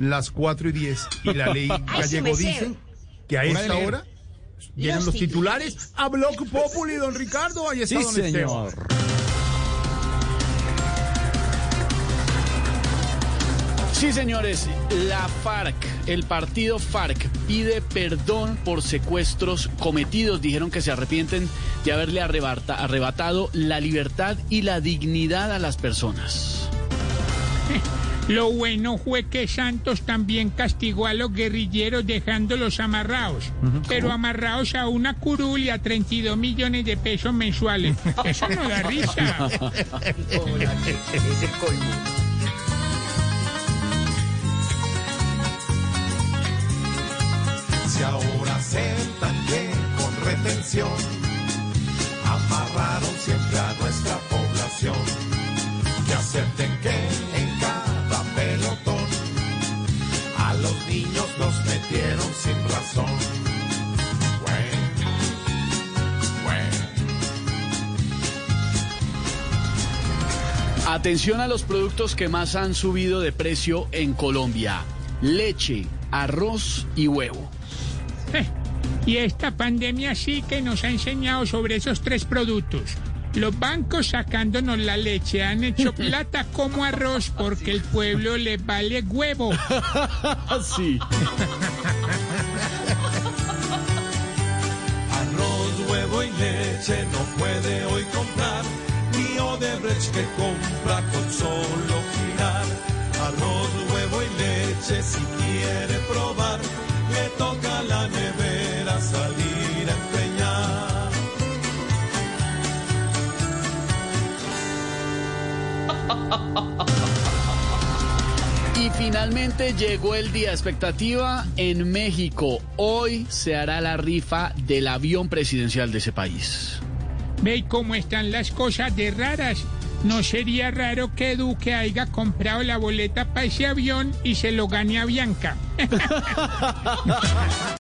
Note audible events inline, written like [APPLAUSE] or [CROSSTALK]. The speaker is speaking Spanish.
las 4 y 10. Y la ley [LAUGHS] gallego dice que a esta hora llegan los titulares a Block Populi, don Ricardo. Ahí está Sí, don Esteban. señor. Sí, señores, la FARC, el partido FARC, pide perdón por secuestros cometidos. Dijeron que se arrepienten de haberle arrebata- arrebatado la libertad y la dignidad a las personas. Lo bueno fue que Santos también castigó a los guerrilleros dejándolos amarrados, pero amarrados a una curul y a 32 millones de pesos mensuales. Eso no da risa. [LAUGHS] Si ahora aceptan que con retención los niños los metieron sin razón. Bueno, bueno. Atención a los productos que más han subido de precio en Colombia. Leche, arroz y huevo. Eh, Y esta pandemia sí que nos ha enseñado sobre esos tres productos. Los bancos sacándonos la leche han hecho [LAUGHS] plata como arroz porque el pueblo le vale huevo. [LAUGHS] Así. Arroz, huevo y leche no puede hoy comprar, ni Odebrecht que compra con solo girar. Arroz, huevo y leche si quiere probar, Y finalmente llegó el día expectativa en México. Hoy se hará la rifa del avión presidencial de ese país. ¿Ve cómo están las cosas de raras? No sería raro que Duque haya comprado la boleta para ese avión y se lo gane a Bianca. [LAUGHS]